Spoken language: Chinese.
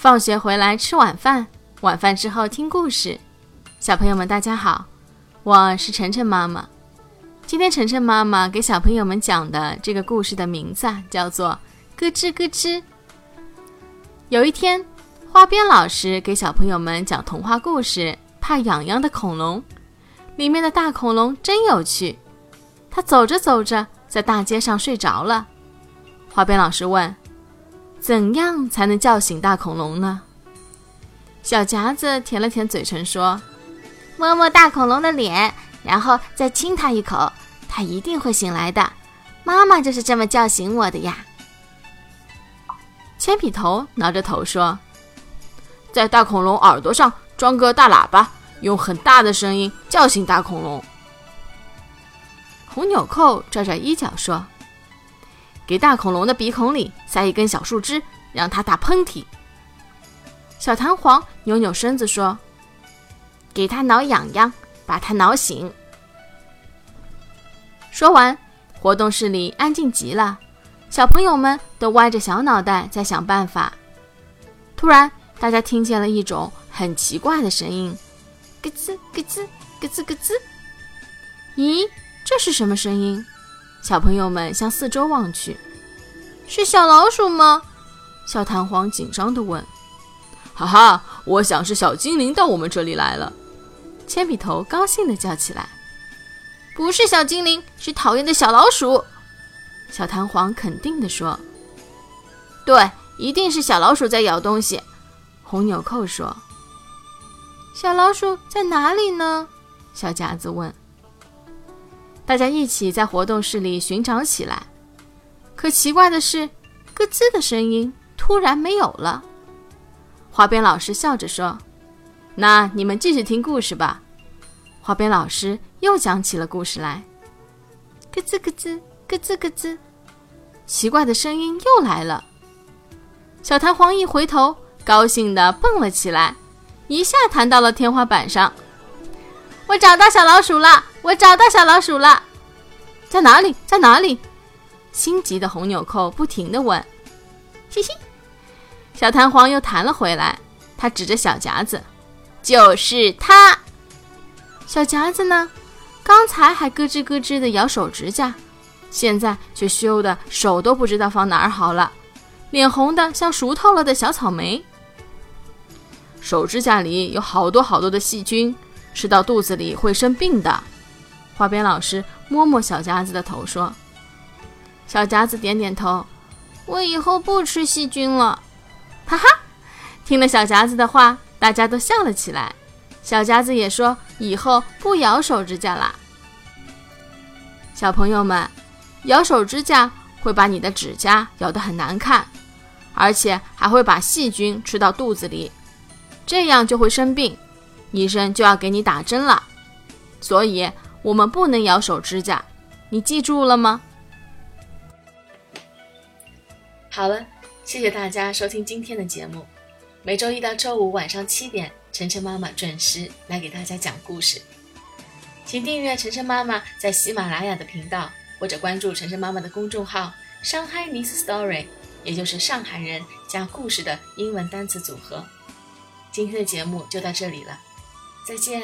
放学回来吃晚饭，晚饭之后听故事。小朋友们，大家好，我是晨晨妈妈。今天晨晨妈妈给小朋友们讲的这个故事的名字，叫做《咯吱咯吱》。有一天，花边老师给小朋友们讲童话故事《怕痒痒的恐龙》，里面的大恐龙真有趣。他走着走着，在大街上睡着了。花边老师问：“怎样才能叫醒大恐龙呢？”小夹子舔了舔嘴唇说：“摸摸大恐龙的脸，然后再亲它一口，它一定会醒来的。妈妈就是这么叫醒我的呀。”铅笔头挠着头说：“在大恐龙耳朵上装个大喇叭，用很大的声音叫醒大恐龙。”红纽扣拽拽衣角说：“给大恐龙的鼻孔里塞一根小树枝，让它打喷嚏。”小弹簧扭扭身子说：“给它挠痒痒，把它挠醒。”说完，活动室里安静极了。小朋友们都歪着小脑袋在想办法。突然，大家听见了一种很奇怪的声音：“咯吱咯吱咯吱咯吱。”咦，这是什么声音？小朋友们向四周望去，是小老鼠吗？小弹簧紧张地问。“哈哈，我想是小精灵到我们这里来了。”铅笔头高兴地叫起来。“不是小精灵，是讨厌的小老鼠。”小弹簧肯定地说：“对，一定是小老鼠在咬东西。”红纽扣说：“小老鼠在哪里呢？”小夹子问。大家一起在活动室里寻找起来。可奇怪的是，咯吱的声音突然没有了。花边老师笑着说：“那你们继续听故事吧。”花边老师又讲起了故事来：“咯吱咯吱。”咯吱咯吱，奇怪的声音又来了。小弹簧一回头，高兴地蹦了起来，一下弹到了天花板上。我找到小老鼠了！我找到小老鼠了！在哪里？在哪里？心急的红纽扣不停地问。嘻嘻，小弹簧又弹了回来。他指着小夹子：“就是它。”小夹子呢？刚才还咯吱咯吱地咬手指甲。现在却羞得手都不知道放哪儿好了，脸红的像熟透了的小草莓。手指甲里有好多好多的细菌，吃到肚子里会生病的。花边老师摸摸小夹子的头说：“小夹子点点头，我以后不吃细菌了。”哈哈，听了小夹子的话，大家都笑了起来。小夹子也说：“以后不咬手指甲啦。”小朋友们。咬手指甲会把你的指甲咬得很难看，而且还会把细菌吃到肚子里，这样就会生病，医生就要给你打针了。所以，我们不能咬手指甲，你记住了吗？好了，谢谢大家收听今天的节目。每周一到周五晚上七点，晨晨妈妈准时来给大家讲故事，请订阅晨晨妈妈在喜马拉雅的频道。或者关注晨晨妈妈的公众号“上海 Miss Story”，也就是上海人加故事的英文单词组合。今天的节目就到这里了，再见。